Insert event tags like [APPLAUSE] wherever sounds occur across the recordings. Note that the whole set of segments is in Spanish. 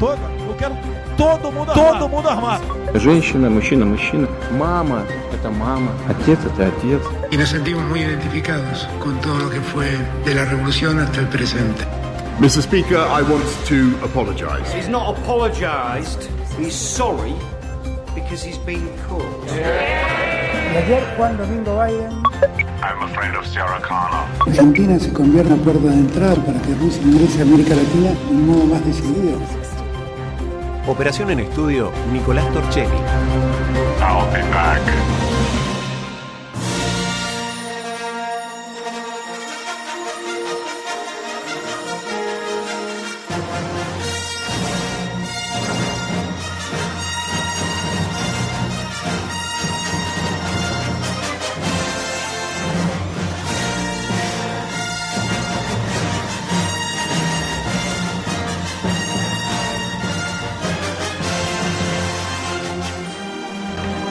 toda. Eu quero todo mundo armado. Todo mundo armado. Женщина, мужчина, мужчина. Мама – это мама. Отец – это отец. Y nos sentimos muy identificados con todo lo que fue de la revolución hasta el presente. Mr. Speaker, I want to apologise. He's not apologised, he's sorry because he's been caught. Y ayer Juan Domingo Biden I'm afraid of Sarah Connor. Argentina se convierte en puerta de entrada para que Rusia ingrese a América Latina de un modo más decidido. Operación en estudio, Nicolás Torchelli.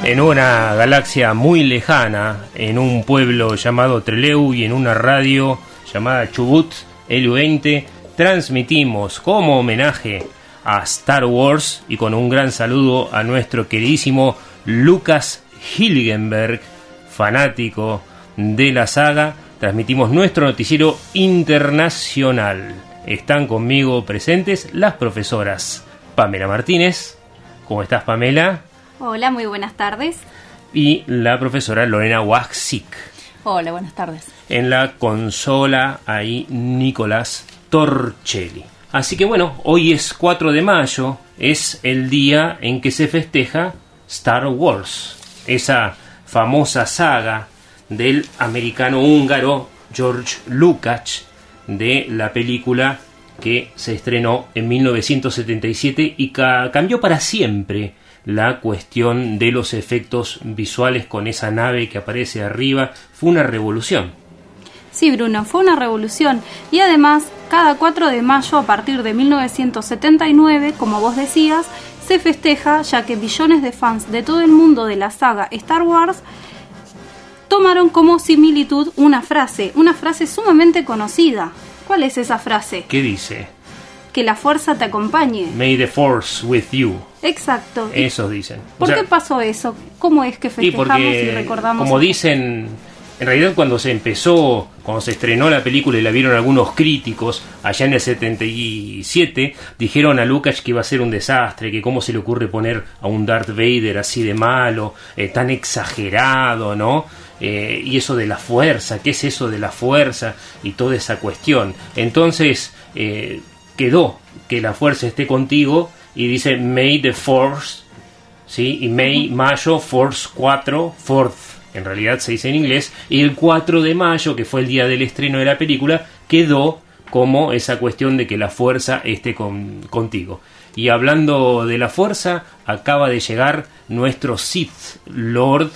En una galaxia muy lejana, en un pueblo llamado Treleu y en una radio llamada Chubut L20, transmitimos como homenaje a Star Wars y con un gran saludo a nuestro queridísimo Lucas Hilgenberg, fanático de la saga, transmitimos nuestro noticiero internacional. Están conmigo presentes las profesoras Pamela Martínez. ¿Cómo estás, Pamela? Hola, muy buenas tardes. Y la profesora Lorena Waxik. Hola, buenas tardes. En la consola, ahí Nicolás Torchelli. Así que bueno, hoy es 4 de mayo, es el día en que se festeja Star Wars, esa famosa saga del americano húngaro George Lucas de la película que se estrenó en 1977 y ca cambió para siempre la cuestión de los efectos visuales con esa nave que aparece arriba. Fue una revolución. Sí, Bruno, fue una revolución. Y además, cada 4 de mayo, a partir de 1979, como vos decías, se festeja ya que billones de fans de todo el mundo de la saga Star Wars tomaron como similitud una frase, una frase sumamente conocida. ¿Cuál es esa frase? ¿Qué dice? Que la fuerza te acompañe. May the force with you. Exacto. Eso dicen. ¿Por O sea, qué pasó eso? ¿Cómo es que Y festejamos porque, y recordamos? como dicen, en realidad cuando se empezó, cuando se estrenó la película y la vieron algunos críticos, allá en el 77, dijeron a Lucas que iba a ser un desastre, que cómo se le ocurre poner a un Darth Vader así de malo, eh, tan exagerado, ¿no? Eh, y eso de la fuerza, ¿qué es eso de la fuerza? Y toda esa cuestión. Entonces, eh, quedó que la fuerza esté contigo y dice May the Force ¿sí? Y May, mayo, Force 4, Fourth, en realidad se dice en inglés, y el 4 de mayo, que fue el día del estreno de la película, quedó como esa cuestión de que la fuerza esté con- contigo. Y hablando de la fuerza, acaba de llegar nuestro Sith Lord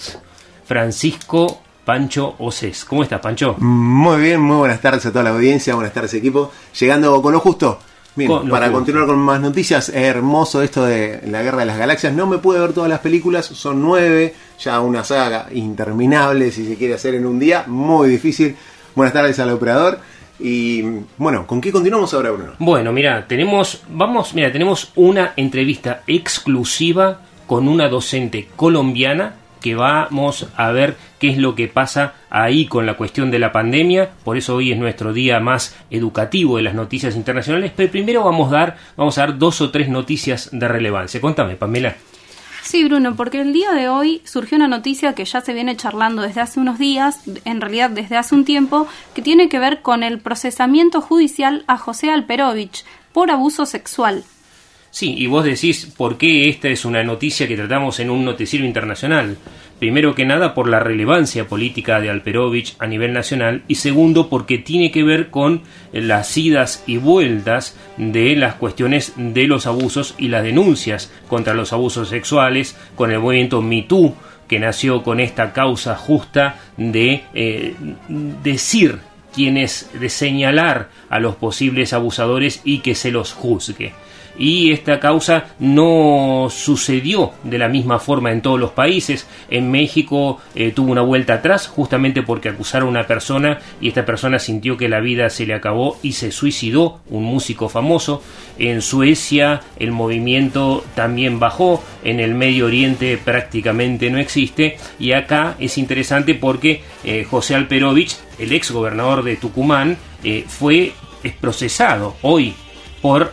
Francisco Pancho Océs. ¿Cómo estás, Pancho? Muy bien, muy buenas tardes a toda la audiencia, buenas tardes equipo. Llegando con lo justo. Bien, Con para continuar con más noticias, hermoso esto de la Guerra de las Galaxias. No me pude ver todas las películas, son nueve, ya una saga interminable si se quiere hacer en un día, muy difícil. Buenas tardes al operador. Y bueno, ¿con qué continuamos ahora, Bruno? Bueno, mira, tenemos, vamos, mira, tenemos una entrevista exclusiva con una docente colombiana que vamos a ver qué es lo que pasa ahí con la cuestión de la pandemia. Por eso hoy es nuestro día más educativo de las noticias internacionales. Pero primero vamos a dar, vamos a dar dos o tres noticias de relevancia. Contame, Pamela. Sí, Bruno, porque el día de hoy surgió una noticia que ya se viene charlando desde hace unos días, en realidad desde hace un tiempo, que tiene que ver con el procesamiento judicial a José Alperovich por abuso sexual. Sí, y vos decís por qué esta es una noticia que tratamos en un noticiero internacional. Primero que nada por la relevancia política de Alperovich a nivel nacional y segundo porque tiene que ver con las idas y vueltas de las cuestiones de los abusos y las denuncias contra los abusos sexuales con el movimiento MeToo que nació con esta causa justa de eh, decir quienes de señalar a los posibles abusadores y que se los juzgue y esta causa no sucedió de la misma forma en todos los países. En México eh, tuvo una vuelta atrás justamente porque acusaron a una persona y esta persona sintió que la vida se le acabó y se suicidó, un músico famoso. En Suecia el movimiento también bajó, en el Medio Oriente prácticamente no existe y acá es interesante porque eh, José Alperovich, el ex gobernador de Tucumán, eh, fue procesado hoy por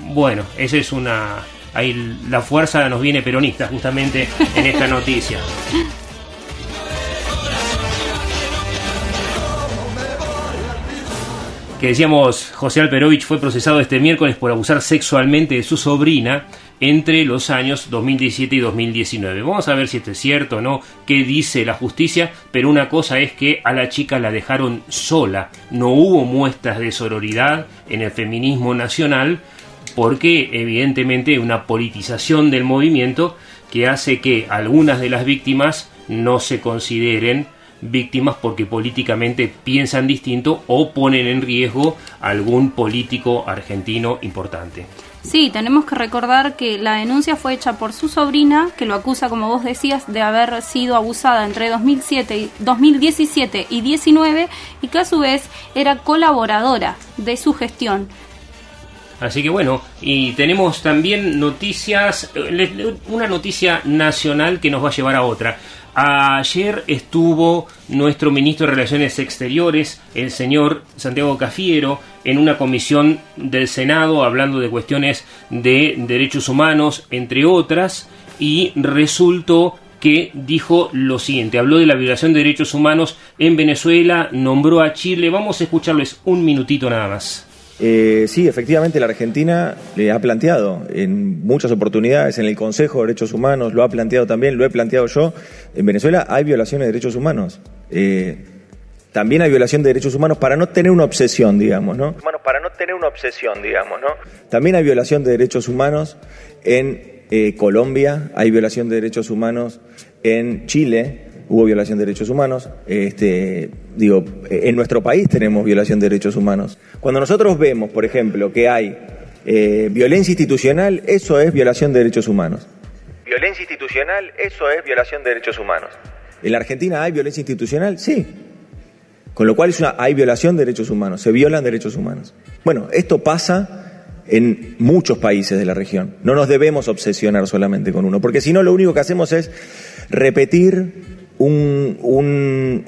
bueno, esa es una... Ahí la fuerza nos viene peronista justamente en esta noticia. que decíamos, José Alperovich fue procesado este miércoles por abusar sexualmente de su sobrina entre los años 2017 y 2019. Vamos a ver si esto es cierto o no, qué dice la justicia, pero una cosa es que a la chica la dejaron sola. No hubo muestras de sororidad en el feminismo nacional porque evidentemente una politización del movimiento que hace que algunas de las víctimas no se consideren víctimas porque políticamente piensan distinto o ponen en riesgo algún político argentino importante. Sí, tenemos que recordar que la denuncia fue hecha por su sobrina, que lo acusa, como vos decías, de haber sido abusada entre 2007 2017 y 2019 y que a su vez era colaboradora de su gestión. Así que bueno, y tenemos también noticias, una noticia nacional que nos va a llevar a otra. Ayer estuvo nuestro ministro de Relaciones Exteriores, el señor Santiago Cafiero, en una comisión del Senado hablando de cuestiones de derechos humanos, entre otras, y resultó que dijo lo siguiente, habló de la violación de derechos humanos en Venezuela, nombró a Chile, vamos a escucharles un minutito nada más. Eh, sí, efectivamente la Argentina le ha planteado en muchas oportunidades en el Consejo de Derechos Humanos, lo ha planteado también, lo he planteado yo, en Venezuela hay violaciones de derechos humanos. Eh, también hay violación de derechos humanos para no tener una obsesión, digamos, ¿no? Para no tener una obsesión, digamos, ¿no? También hay violación de derechos humanos en eh, Colombia, hay violación de derechos humanos en Chile, hubo violación de derechos humanos. Este, digo, en nuestro país tenemos violación de derechos humanos. Cuando nosotros vemos, por ejemplo, que hay eh, violencia institucional, eso es violación de derechos humanos. Violencia institucional, eso es violación de derechos humanos. ¿En la Argentina hay violencia institucional? Sí. Con lo cual es una, hay violación de derechos humanos, se violan derechos humanos. Bueno, esto pasa en muchos países de la región. No nos debemos obsesionar solamente con uno, porque si no lo único que hacemos es repetir un, un,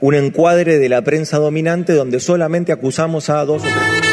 un encuadre de la prensa dominante donde solamente acusamos a dos o tres.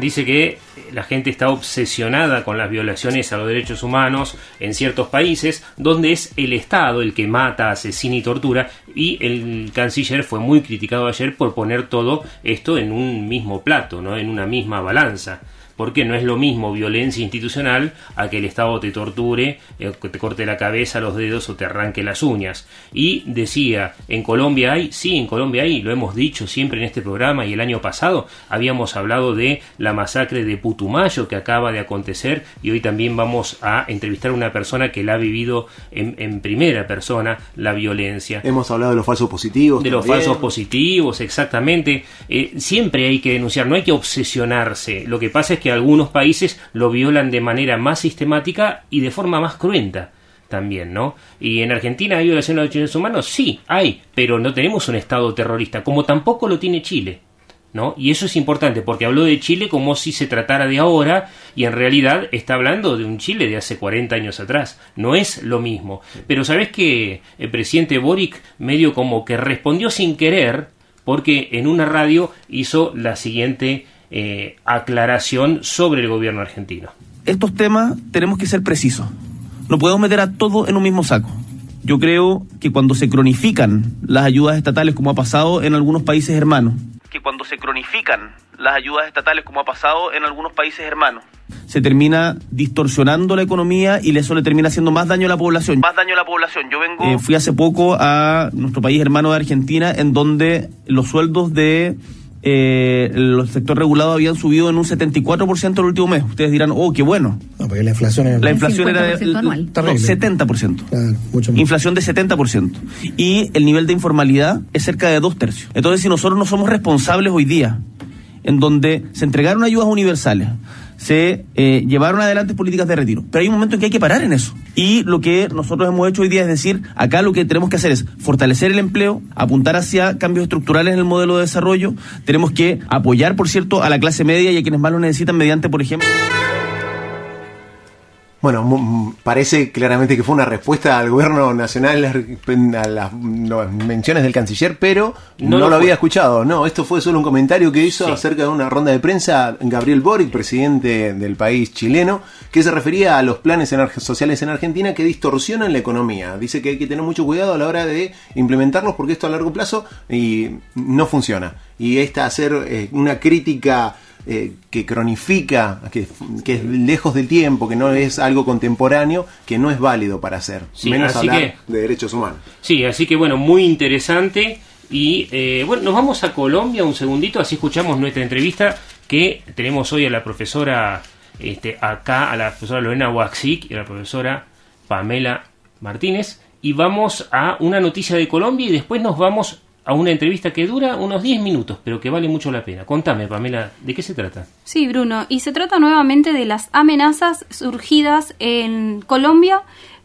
Dice que la gente está obsesionada con las violaciones a los derechos humanos en ciertos países, donde es el Estado el que mata, asesina y tortura, y el canciller fue muy criticado ayer por poner todo esto en un mismo plato, ¿no? en una misma balanza porque no es lo mismo violencia institucional a que el Estado te torture, eh, te corte la cabeza, los dedos o te arranque las uñas. Y decía, ¿en Colombia hay? Sí, en Colombia hay, lo hemos dicho siempre en este programa y el año pasado habíamos hablado de la masacre de Putumayo que acaba de acontecer y hoy también vamos a entrevistar a una persona que la ha vivido en, primera persona la violencia. Hemos hablado de los falsos positivos. De los falsos positivos, exactamente. Eh, siempre hay que denunciar, no hay que obsesionarse. Lo que pasa es que algunos países lo violan de manera más sistemática y de forma más cruenta también, ¿no? Y en Argentina hay violación de los derechos humanos, sí, hay, pero no tenemos un Estado terrorista, como tampoco lo tiene Chile. ¿No? Y eso es importante porque habló de Chile como si se tratara de ahora y en realidad está hablando de un Chile de hace 40 años atrás. No es lo mismo. Pero sabes que el presidente Boric medio como que respondió sin querer porque en una radio hizo la siguiente eh, aclaración sobre el gobierno argentino. Estos temas tenemos que ser precisos. No podemos meter a todo en un mismo saco. Yo creo que cuando se cronifican las ayudas estatales, como ha pasado en algunos países hermanos, que cuando se cronifican las ayudas estatales, como ha pasado en algunos países hermanos, se termina distorsionando la economía y eso le termina haciendo más daño a la población. Más daño a la población. Yo vengo. Eh, fui hace poco a nuestro país hermano de Argentina, en donde los sueldos de eh, el sector regulado habían subido en un 74% el último mes. Ustedes dirán, oh, qué bueno. No, porque la inflación es La inflación era de anual. no, 70%. Claro, mucho más. Inflación de 70%. Y el nivel de informalidad es cerca de dos tercios. Entonces, si nosotros no somos responsables hoy día, en donde se entregaron ayudas universales, se eh, llevaron adelante políticas de retiro, pero hay un momento en que hay que parar en eso. Y lo que nosotros hemos hecho hoy día es decir, acá lo que tenemos que hacer es fortalecer el empleo, apuntar hacia cambios estructurales en el modelo de desarrollo, tenemos que apoyar, por cierto, a la clase media y a quienes más lo necesitan mediante, por ejemplo... Bueno, parece claramente que fue una respuesta al gobierno nacional a las menciones del canciller, pero No no, lo había escuchado. No, esto fue solo un comentario que hizo Sí. acerca de una ronda de prensa Gabriel Boric, presidente del país chileno, que se refería a los planes en sociales en Argentina que distorsionan la economía. Dice que hay que tener mucho cuidado a la hora de implementarlos porque esto a largo plazo y no funciona. Y esta hacer eh, una crítica eh, que cronifica, que, que es lejos del tiempo, que no es algo contemporáneo, que no es válido para hacer. Sí, menos hablar que- de derechos humanos. Sí, así que bueno, muy interesante. Y eh, bueno, nos vamos a Colombia un segundito, así escuchamos nuestra entrevista que tenemos hoy a la profesora, este, acá, a la profesora Lorena Waxic y a la profesora Pamela Martínez. Y vamos a una noticia de Colombia y después nos vamos a una entrevista que dura unos 10 minutos, pero que vale mucho la pena. Contame, Pamela, ¿de qué se trata? Sí, Bruno, y se trata nuevamente de las amenazas surgidas en Colombia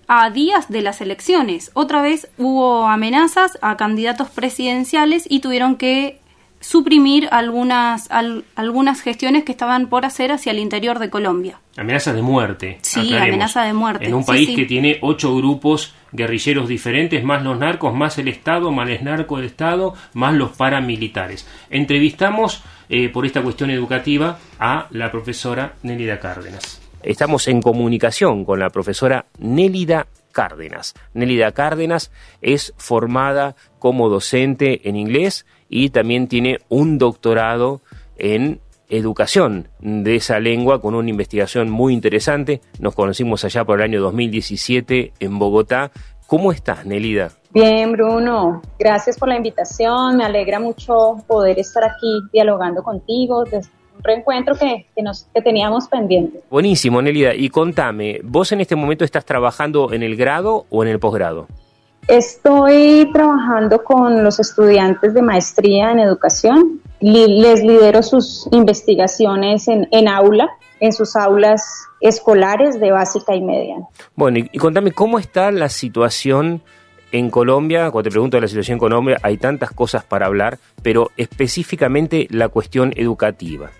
a días de las elecciones. Otra vez hubo amenazas a candidatos presidenciales y tuvieron que suprimir algunas, al- algunas gestiones que estaban por hacer hacia el interior de Colombia. Amenazas de muerte. Sí, amenaza de muerte. En un Sí, país sí. que tiene ocho grupos guerrilleros diferentes, más los narcos, más el Estado, más narco del Estado, más los paramilitares. Entrevistamos eh, por esta cuestión educativa a la profesora Nélida Cárdenas. Estamos en comunicación con la profesora Nélida Cárdenas. Nélida Cárdenas es formada como docente en inglés y también tiene un doctorado en educación de esa lengua con una investigación muy interesante. Nos conocimos allá por el año 2017 en Bogotá. ¿Cómo estás, Nelida? Bien, Bruno, gracias por la invitación. Me alegra mucho poder estar aquí dialogando contigo. un reencuentro que, que, nos, que teníamos pendiente. Buenísimo, Nelida. Y contame, ¿vos en este momento estás trabajando en el grado o en el posgrado? Estoy trabajando con los estudiantes de maestría en educación. Les lidero sus investigaciones en, en aula, en sus aulas escolares de básica y media. Bueno, y, y contame, ¿cómo está la situación en Colombia? Cuando te pregunto de la situación en Colombia, hay tantas cosas para hablar, pero específicamente la cuestión educativa.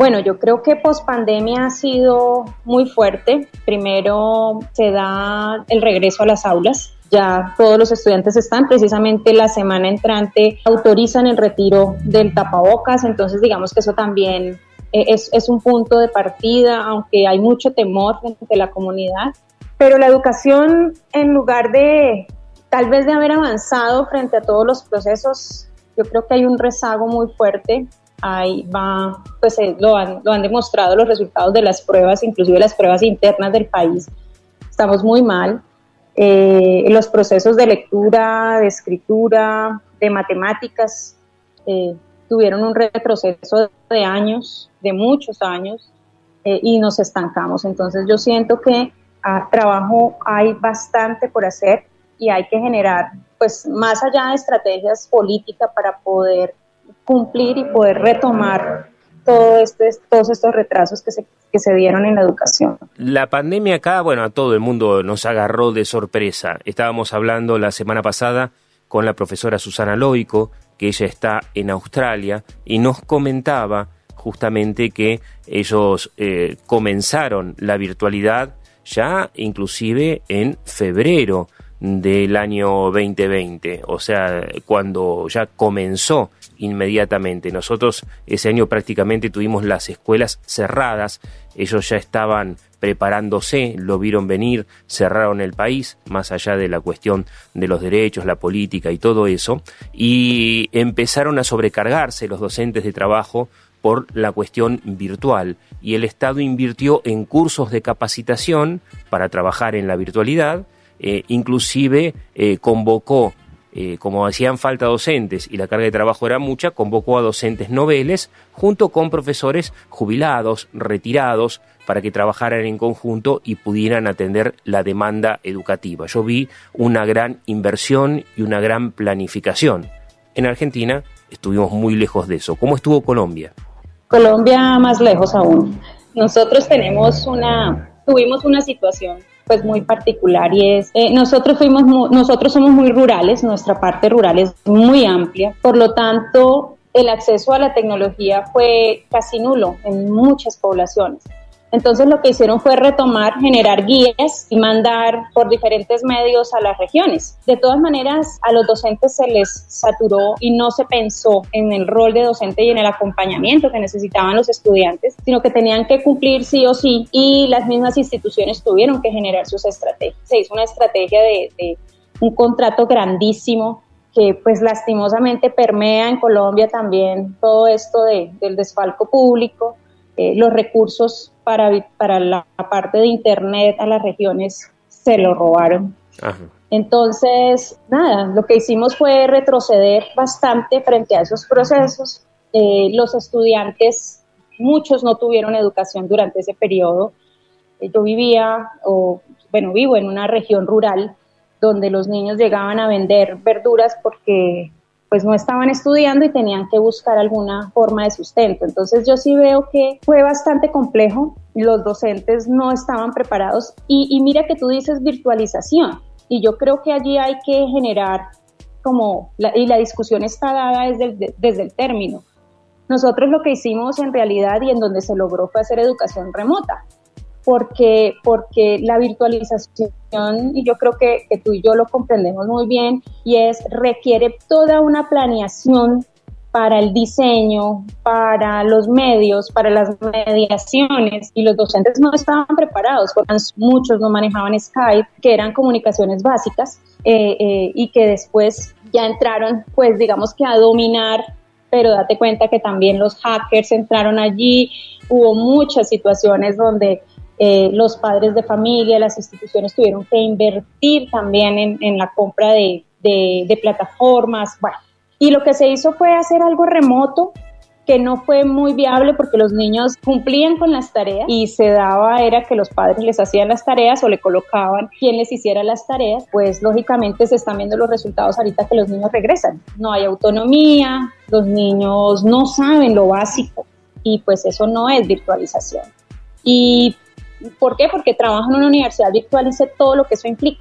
Bueno, yo creo que pospandemia ha sido muy fuerte. Primero se da el regreso a las aulas. Ya todos los estudiantes están, precisamente la semana entrante autorizan el retiro del tapabocas, entonces digamos que eso también eh, es, es un punto de partida, aunque hay mucho temor entre la comunidad. Pero la educación, en lugar de tal vez de haber avanzado frente a todos los procesos, yo creo que hay un rezago muy fuerte ahí va, pues eh, lo, han, lo han demostrado los resultados de las pruebas, inclusive las pruebas internas del país. Estamos muy mal. Eh, los procesos de lectura, de escritura, de matemáticas eh, tuvieron un retroceso de años, de muchos años, eh, y nos estancamos. Entonces yo siento que a trabajo hay bastante por hacer y hay que generar, pues más allá de estrategias políticas para poder cumplir y poder retomar este, todos estos retrasos que se, que se dieron en la educación. La pandemia acá, bueno, a todo el mundo nos agarró de sorpresa. Estábamos hablando la semana pasada con la profesora Susana Loico, que ella está en Australia, y nos comentaba justamente que ellos eh, comenzaron la virtualidad ya inclusive en febrero del año 2020, o sea, cuando ya comenzó inmediatamente. Nosotros ese año prácticamente tuvimos las escuelas cerradas, ellos ya estaban preparándose, lo vieron venir, cerraron el país, más allá de la cuestión de los derechos, la política y todo eso, y empezaron a sobrecargarse los docentes de trabajo por la cuestión virtual y el Estado invirtió en cursos de capacitación para trabajar en la virtualidad, eh, inclusive eh, convocó eh, como hacían falta docentes y la carga de trabajo era mucha, convocó a docentes noveles junto con profesores jubilados, retirados, para que trabajaran en conjunto y pudieran atender la demanda educativa. Yo vi una gran inversión y una gran planificación. En Argentina estuvimos muy lejos de eso. ¿Cómo estuvo Colombia? Colombia más lejos aún. Nosotros tenemos una, tuvimos una situación pues muy particular y es eh, nosotros fuimos nosotros somos muy rurales nuestra parte rural es muy amplia por lo tanto el acceso a la tecnología fue casi nulo en muchas poblaciones entonces lo que hicieron fue retomar, generar guías y mandar por diferentes medios a las regiones. De todas maneras, a los docentes se les saturó y no se pensó en el rol de docente y en el acompañamiento que necesitaban los estudiantes, sino que tenían que cumplir sí o sí y las mismas instituciones tuvieron que generar sus estrategias. Se hizo una estrategia de, un contrato grandísimo que pues lastimosamente permea en Colombia también todo esto de, del desfalco público, eh, los recursos para, para la parte de Internet a las regiones se lo robaron. Entonces, nada, lo que hicimos fue retroceder bastante frente a esos procesos. Eh, los estudiantes, muchos no tuvieron educación durante ese periodo. Eh, yo vivía, o bueno, vivo en una región rural donde los niños llegaban a vender verduras porque pues no estaban estudiando y tenían que buscar alguna forma de sustento. Entonces yo sí veo que fue bastante complejo, los docentes no estaban preparados y, mira que tú dices virtualización y yo creo que allí hay que generar como, y la discusión está dada desde el, desde el término. Nosotros lo que hicimos en realidad y en donde se logró fue hacer educación remota porque, porque la virtualización, y yo creo que, que, tú y yo lo comprendemos muy bien, y es requiere toda una planeación para el diseño, para los medios, para las mediaciones, y los docentes no estaban preparados, porque muchos no manejaban Skype, que eran comunicaciones básicas, eh, eh, y que después ya entraron, pues digamos que a dominar pero date cuenta que también los hackers entraron allí, hubo muchas situaciones donde eh, los padres de familia, las instituciones tuvieron que invertir también en, la compra de, plataformas. Bueno, y lo que se hizo fue hacer algo remoto que no fue muy viable porque los niños cumplían con las tareas y se daba era que los padres les hacían las tareas o le colocaban quien les hiciera las tareas, pues lógicamente se están viendo los resultados ahorita que los niños regresan. No hay autonomía, los niños no saben lo básico y pues eso no es virtualización. Y ¿Por qué? Porque trabajo en una universidad virtual y sé todo lo que eso implica,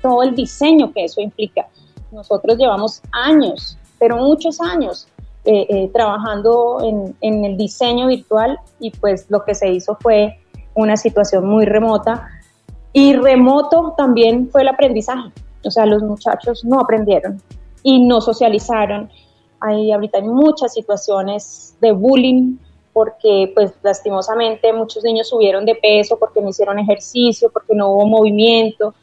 todo el diseño que eso implica. Nosotros llevamos años, pero muchos años, eh, eh, trabajando en, el diseño virtual y pues lo que se hizo fue una situación muy remota y remoto también fue el aprendizaje. O sea, los muchachos no aprendieron y no socializaron. Hay ahorita hay muchas situaciones de bullying porque pues lastimosamente muchos niños subieron de peso porque no hicieron ejercicio, porque no hubo movimiento,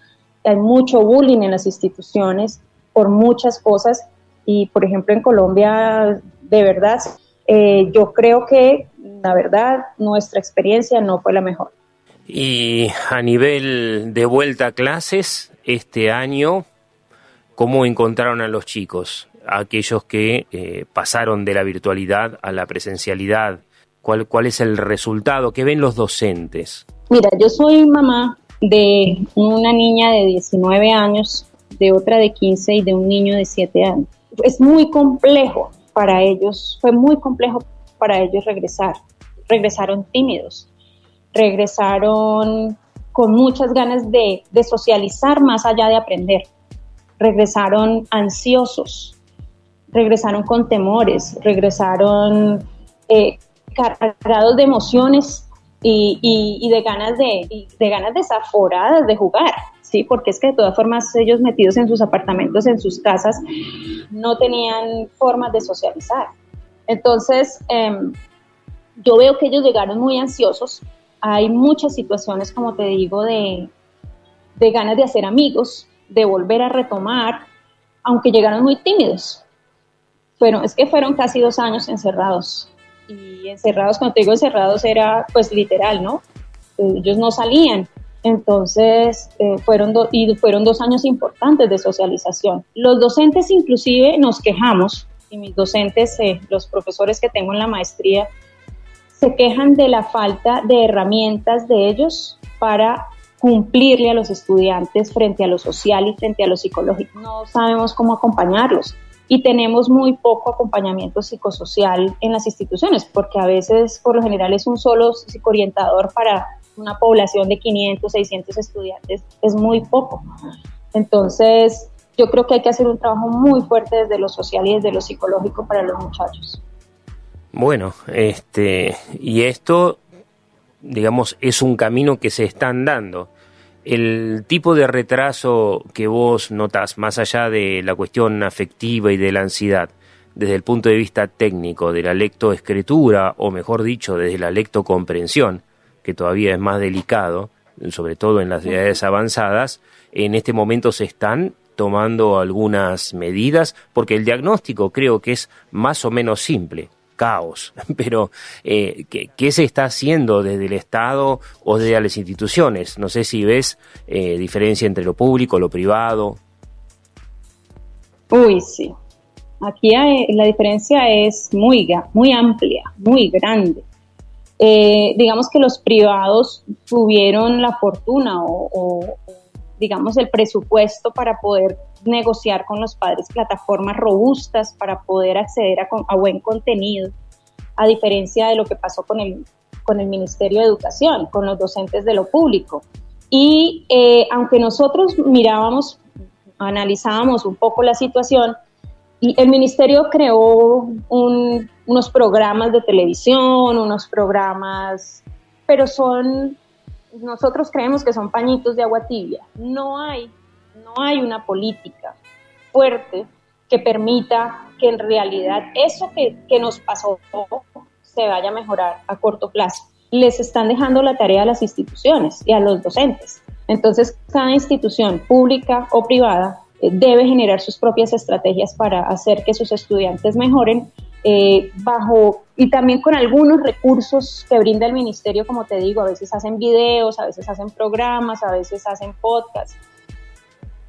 hay mucho bullying en las instituciones por muchas cosas y por ejemplo en Colombia de verdad eh, yo creo que la verdad nuestra experiencia no fue la mejor. Y a nivel de vuelta a clases, este año, ¿cómo encontraron a los chicos? aquellos que eh, pasaron de la virtualidad a la presencialidad ¿Cuál, es el resultado? ¿Qué ven los docentes? Mira, yo soy mamá de una niña de 19 años, de otra de 15 y de un niño de 7 años. Es muy complejo para ellos, fue muy complejo para ellos regresar. Regresaron tímidos, regresaron con muchas ganas de, socializar más allá de aprender, regresaron ansiosos, regresaron con temores, regresaron eh, cargados de emociones y, de ganas de, ganas desaforadas de jugar, ¿sí? Porque es que de todas formas ellos metidos en sus apartamentos, en sus casas, no tenían formas de socializar. Entonces, em, yo veo que ellos llegaron muy ansiosos. Hay muchas situaciones, como te digo, de, de ganas de hacer amigos, de volver a retomar, aunque llegaron muy tímidos. Bueno, es que fueron casi dos años encerrados y encerrados, cuando te digo encerrados era pues literal, ¿no? Ellos no salían Entonces, eh, fueron, y fueron dos años importantes de socialización. Los docentes inclusive nos quejamos, y mis docentes, eh, los profesores que tengo en la maestría, se quejan de la falta de herramientas de ellos para cumplirle a los estudiantes frente a lo social y frente a lo psicológico. No sabemos cómo acompañarlos y tenemos muy poco acompañamiento psicosocial en las instituciones, porque a veces, por lo general, es un solo psicoorientador para una población de 500, 600 estudiantes, es muy poco. Entonces, yo creo que hay que hacer un trabajo muy fuerte desde lo social y desde lo psicológico para los muchachos. Bueno, este, y esto, digamos, es un camino que se están dando el tipo de retraso que vos notas, más allá de la cuestión afectiva y de la ansiedad, desde el punto de vista técnico de la lectoescritura, o mejor dicho, desde la lectocomprensión, que todavía es más delicado, sobre todo en las edades avanzadas, en este momento se están tomando algunas medidas, porque el diagnóstico creo que es más o menos simple caos. [LAUGHS] Pero, eh, ¿qué, se está haciendo desde el Estado o desde las instituciones? No sé si ves eh, diferencia entre lo público, lo privado. Uy, sí. Aquí la diferencia es muy, muy amplia, muy grande. Eh, digamos que los privados tuvieron la fortuna o, digamos, el presupuesto para poder negociar con los padres plataformas robustas para poder acceder a, buen contenido, a diferencia de lo que pasó con el, con el Ministerio de Educación, con los docentes de lo público. Y eh, aunque nosotros mirábamos, analizábamos un poco la situación, el ministerio creó unos programas de televisión, unos programas, pero son nosotros creemos que son pañitos de agua tibia. No hay, no hay una política fuerte que permita que en realidad eso que, que nos pasó se vaya a mejorar a corto plazo. Les están dejando la tarea a las instituciones y a los docentes. Entonces, cada institución pública o privada eh, debe generar sus propias estrategias para hacer que sus estudiantes mejoren eh, bajo y también con algunos recursos que brinda el ministerio, como te digo, a veces hacen videos, a veces hacen programas, a veces hacen podcasts,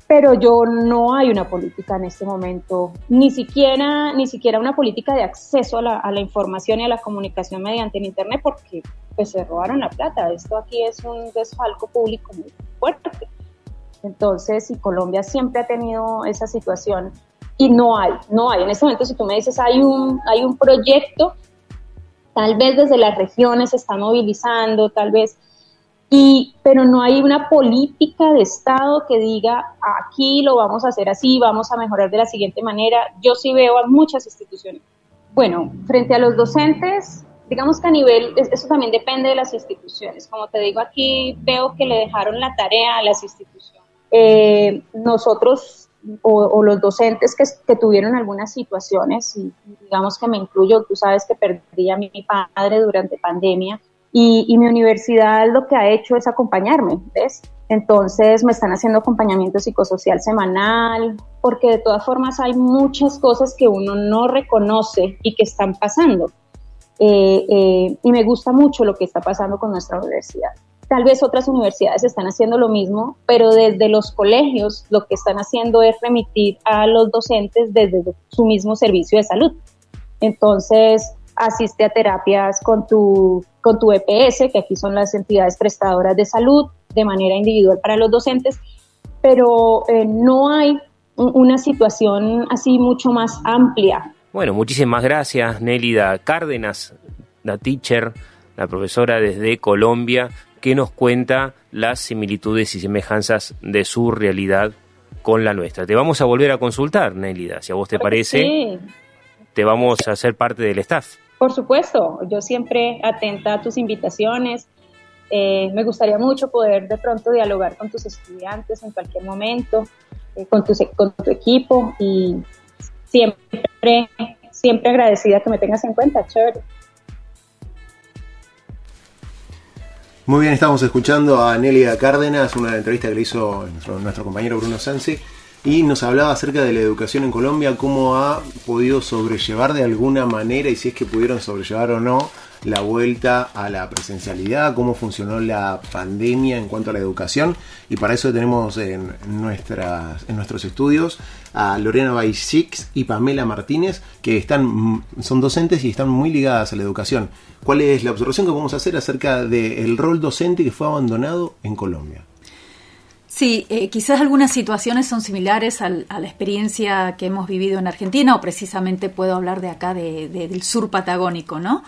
pero yo no hay una política en este momento, ni siquiera, ni siquiera una política de acceso a la, a la información y a la comunicación mediante el Internet, porque pues se robaron la plata. Esto aquí es un desfalco público muy fuerte. Entonces, y Colombia siempre ha tenido esa situación y no hay, no hay. En este momento, si tú me dices, hay un, hay un proyecto, tal vez desde las regiones se está movilizando, tal vez, y, pero no hay una política de Estado que diga, aquí lo vamos a hacer así, vamos a mejorar de la siguiente manera. Yo sí veo a muchas instituciones. Bueno, frente a los docentes, digamos que a nivel, eso también depende de las instituciones. Como te digo, aquí veo que le dejaron la tarea a las instituciones. Eh, nosotros o, los docentes que, que, tuvieron algunas situaciones, y digamos que me incluyo, tú sabes que perdí a mi padre durante pandemia y, mi universidad lo que ha hecho es acompañarme, ¿ves? Entonces me están haciendo acompañamiento psicosocial semanal, porque de todas formas hay muchas cosas que uno no reconoce y que están pasando. Eh, eh, y me gusta mucho lo que está pasando con nuestra universidad. Tal vez otras universidades están haciendo lo mismo, pero desde los colegios lo que están haciendo es remitir a los docentes desde su mismo servicio de salud. Entonces, asiste a terapias con tu, con tu EPS, que aquí son las entidades prestadoras de salud, de manera individual para los docentes, pero eh, no hay una situación así mucho más amplia. Bueno, muchísimas gracias, Nélida Cárdenas, la teacher, la profesora desde Colombia, que nos cuenta las similitudes y semejanzas de su realidad con la nuestra. Te vamos a volver a consultar, Nélida, si a vos te parece. Te vamos a hacer parte del staff. Por supuesto, yo siempre atenta a tus invitaciones. Eh, me gustaría mucho poder de pronto dialogar con tus estudiantes en cualquier momento, eh, con, tu, con tu equipo y siempre, siempre agradecida que me tengas en cuenta, chévere. Muy bien, estamos escuchando a Nelia Cárdenas, una entrevista que le hizo nuestro, compañero Bruno Sansi. y nos hablaba acerca de la educación en Colombia, cómo ha podido sobrellevar de alguna manera y si es que pudieron sobrellevar o no la vuelta a la presencialidad, cómo funcionó la pandemia en cuanto a la educación. Y para eso tenemos en, nuestras, en nuestros estudios a Lorena Baisix y Pamela Martínez, que están, son docentes y están muy ligadas a la educación. ¿Cuál es la observación que vamos a hacer acerca del rol docente que fue abandonado en Colombia? Sí, eh, quizás algunas situaciones son similares a la experiencia que hemos vivido en Argentina, o precisamente puedo hablar de acá, del sur patagónico, ¿no?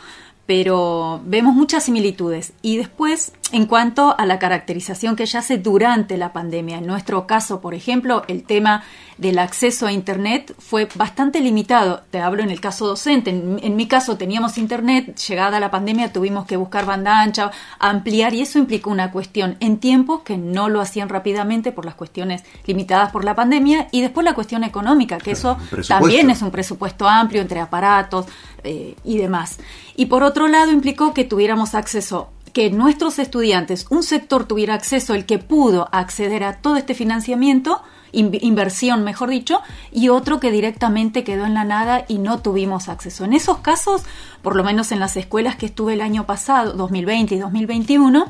Pero vemos muchas similitudes. Y después, en cuanto a la caracterización que ella hace durante la pandemia, en nuestro caso, por ejemplo, el tema del acceso a Internet fue bastante limitado. Te hablo en el caso docente. En, mi caso teníamos Internet, llegada la pandemia tuvimos que buscar banda ancha, ampliar y eso implicó una cuestión en tiempos que no lo hacían rápidamente por las cuestiones limitadas por la pandemia y después la cuestión económica, que eso también es un presupuesto amplio entre aparatos eh, y demás. Y por otro lado implicó que tuviéramos acceso que nuestros estudiantes, un sector tuviera acceso, el que pudo acceder a todo este financiamiento, inversión, mejor dicho, y otro que directamente quedó en la nada y no tuvimos acceso. En esos casos, por lo menos en las escuelas que estuve el año pasado, 2020 y 2021,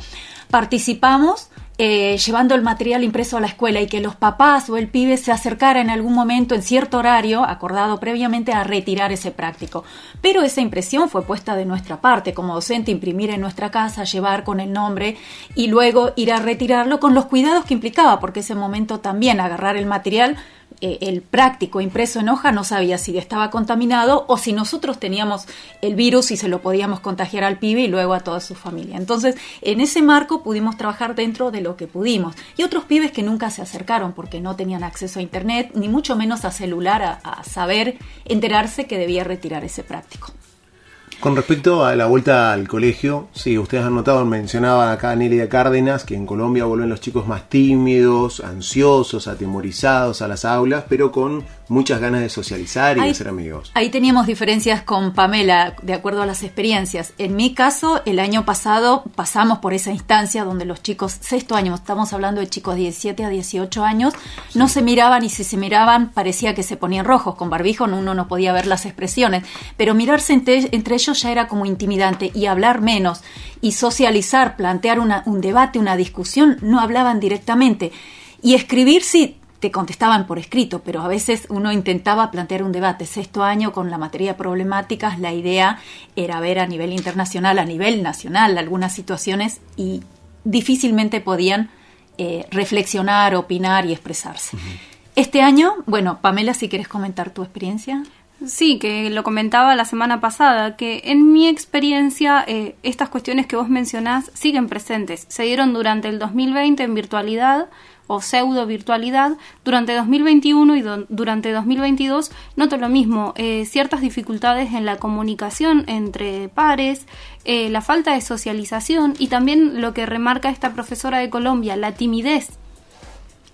participamos eh, llevando el material impreso a la escuela y que los papás o el pibe se acercara en algún momento en cierto horario acordado previamente a retirar ese práctico. Pero esa impresión fue puesta de nuestra parte como docente, imprimir en nuestra casa, llevar con el nombre y luego ir a retirarlo con los cuidados que implicaba, porque ese momento también agarrar el material eh, el práctico impreso en hoja no sabía si estaba contaminado o si nosotros teníamos el virus y se lo podíamos contagiar al pibe y luego a toda su familia. Entonces, en ese marco pudimos trabajar dentro de lo que pudimos. Y otros pibes que nunca se acercaron porque no tenían acceso a Internet, ni mucho menos a celular, a saber enterarse que debía retirar ese práctico. Con respecto a la vuelta al colegio, sí, ustedes han notado, mencionaba acá de Cárdenas, que en Colombia vuelven los chicos más tímidos, ansiosos, atemorizados a las aulas, pero con muchas ganas de socializar y de ser amigos. Ahí teníamos diferencias con Pamela, de acuerdo a las experiencias. En mi caso, el año pasado pasamos por esa instancia donde los chicos, sexto año, estamos hablando de chicos de 17 a 18 años, no se miraban y si se miraban parecía que se ponían rojos. Con barbijo uno no podía ver las expresiones, pero mirarse entre, ellos ya era como intimidante y hablar menos y socializar, plantear un debate, una discusión, no hablaban directamente. Y escribir sí te contestaban por escrito, pero a veces uno intentaba plantear un debate. Sexto año con la materia de problemáticas, la idea era ver a nivel internacional, a nivel nacional, algunas situaciones y difícilmente podían eh, reflexionar, opinar y expresarse. Este año, bueno, Pamela, si quieres comentar tu experiencia. Sí, que lo comentaba la semana pasada, que en mi experiencia eh, estas cuestiones que vos mencionás siguen presentes. Se dieron durante el 2020 en virtualidad, o pseudo virtualidad, durante 2021 y durante 2022 noto lo mismo, eh, ciertas dificultades en la comunicación entre pares, eh, la falta de socialización y también lo que remarca esta profesora de Colombia, la timidez.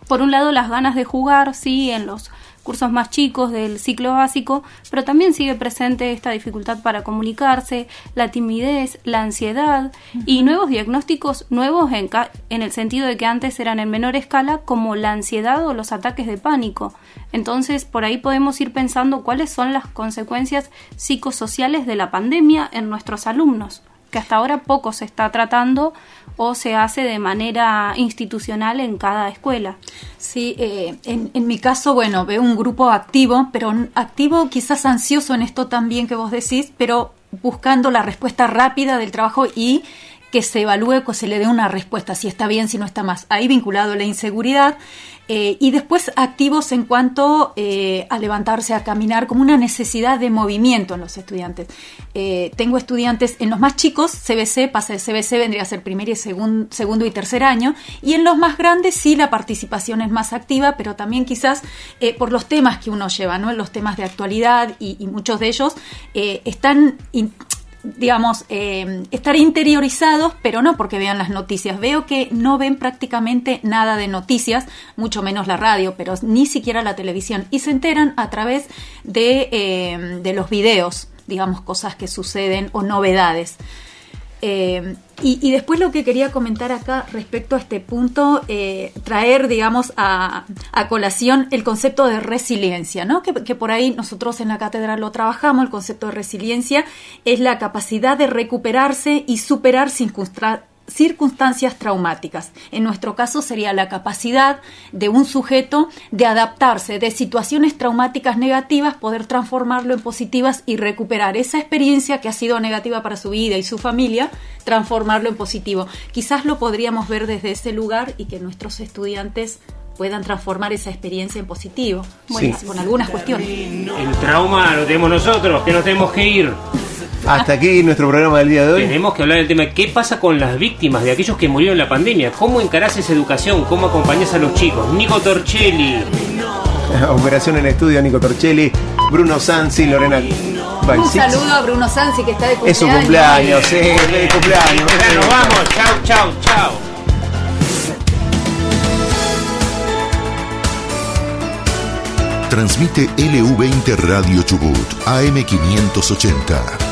Por un lado, las ganas de jugar, sí, en los cursos más chicos del ciclo básico, pero también sigue presente esta dificultad para comunicarse, la timidez, la ansiedad y nuevos diagnósticos nuevos en, en el sentido de que antes eran en menor escala como la ansiedad o los ataques de pánico. Entonces, por ahí podemos ir pensando cuáles son las consecuencias psicosociales de la pandemia en nuestros alumnos que hasta ahora poco se está tratando o se hace de manera institucional en cada escuela. Sí, eh, en, en, mi caso, bueno, veo un grupo activo, pero activo quizás ansioso en esto también que vos decís, pero buscando la respuesta rápida del trabajo y que se evalúe, que se le dé una respuesta, si está bien, si no está más. Ahí vinculado la inseguridad eh, y después activos en cuanto eh, a levantarse, a caminar, como una necesidad de movimiento en los estudiantes. Eh, tengo estudiantes en los más chicos, CBC, pasa de CBC, vendría a ser primer y segundo y tercer año, y en los más grandes sí la participación es más activa, pero también quizás por los temas que uno lleva, ¿no? los temas de actualidad y, y muchos de ellos están digamos, eh, estar interiorizados, pero no porque vean las noticias. Veo que no ven prácticamente nada de noticias, mucho menos la radio, pero ni siquiera la televisión, y se enteran a través de, eh, de los videos, digamos, cosas que suceden o novedades. Eh, y, después lo que quería comentar acá respecto a este punto, eh, traer, digamos, a, a, colación el concepto de resiliencia, ¿no? Que, que, por ahí nosotros en la cátedra lo trabajamos, el concepto de resiliencia es la capacidad de recuperarse y superar circunstancias circunstancias traumáticas. En nuestro caso sería la capacidad de un sujeto de adaptarse de situaciones traumáticas negativas, poder transformarlo en positivas y recuperar esa experiencia que ha sido negativa para su vida y su familia, transformarlo en positivo. Quizás lo podríamos ver desde ese lugar y que nuestros estudiantes puedan transformar esa experiencia en positivo, bueno, sí. con algunas cuestiones. El trauma lo tenemos nosotros, que nos tenemos que ir. Hasta aquí nuestro programa del día de hoy. Tenemos que hablar del tema qué pasa con las víctimas de aquellos que murieron en la pandemia. ¿Cómo encarás esa educación? ¿Cómo acompañás a los chicos? Nico Torchelli. [LAUGHS] Operación en estudio, Nico Torchelli, Bruno Sansi, Lorena Un saludo a Bruno Sansi que está de cumpleaños. Es su cumpleaños, sí, de cumpleaños. Nos vamos, chao, chao, chao. Transmite LU20 Radio Chubut, AM580.